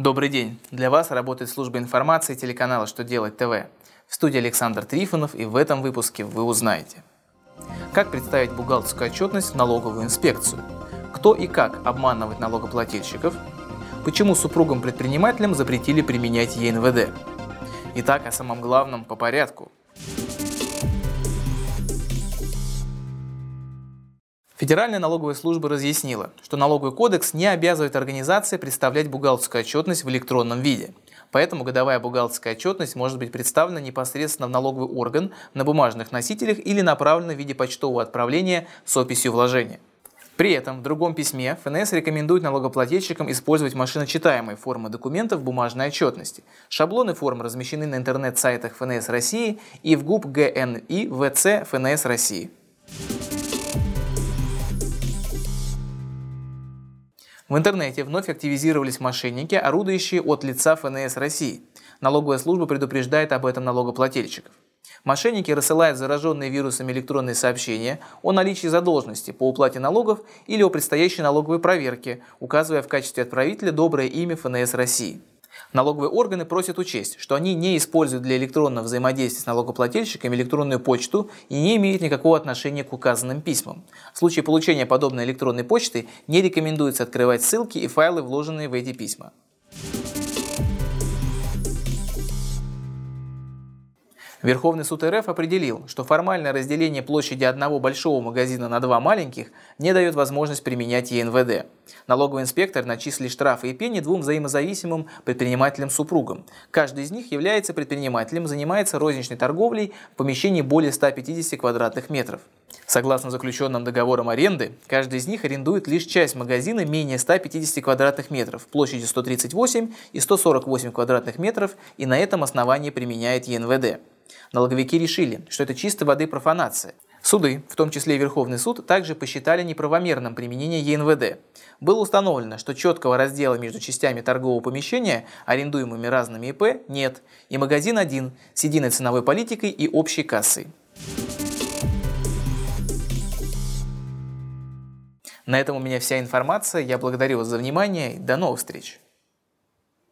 Добрый день! Для вас работает служба информации телеканала «Что делать ТВ». В студии Александр Трифонов и в этом выпуске вы узнаете Как представить бухгалтерскую отчетность в налоговую инспекцию? Кто и как обманывает налогоплательщиков? Почему супругам-предпринимателям запретили применять ЕНВД? Итак, о самом главном по порядку – Федеральная налоговая служба разъяснила, что налоговый кодекс не обязывает организации представлять бухгалтерскую отчетность в электронном виде. Поэтому годовая бухгалтерская отчетность может быть представлена непосредственно в налоговый орган на бумажных носителях или направлена в виде почтового отправления с описью вложения. При этом в другом письме ФНС рекомендует налогоплательщикам использовать машиночитаемые формы документов бумажной отчетности. Шаблоны форм размещены на интернет-сайтах ФНС России и в ГУП ГНИ ВЦ ФНС России. В интернете вновь активизировались мошенники, орудующие от лица ФНС России. Налоговая служба предупреждает об этом налогоплательщиков. Мошенники рассылают зараженные вирусами электронные сообщения о наличии задолженности по уплате налогов или о предстоящей налоговой проверке, указывая в качестве отправителя доброе имя ФНС России. Налоговые органы просят учесть, что они не используют для электронного взаимодействия с налогоплательщиками электронную почту и не имеют никакого отношения к указанным письмам. В случае получения подобной электронной почты не рекомендуется открывать ссылки и файлы, вложенные в эти письма. Верховный суд РФ определил, что формальное разделение площади одного большого магазина на два маленьких не дает возможность применять ЕНВД. Налоговый инспектор начислил штрафы и пени двум взаимозависимым предпринимателям-супругам. Каждый из них является предпринимателем, занимается розничной торговлей в помещении более 150 квадратных метров. Согласно заключенным договорам аренды, каждый из них арендует лишь часть магазина менее 150 квадратных метров, площадью 138 и 148 квадратных метров и на этом основании применяет ЕНВД. Налоговики решили, что это чистой воды профанация. Суды, в том числе и Верховный суд, также посчитали неправомерным применение ЕНВД. Было установлено, что четкого раздела между частями торгового помещения, арендуемыми разными ИП, нет, и магазин один с единой ценовой политикой и общей кассой. На этом у меня вся информация. Я благодарю вас за внимание до новых встреч.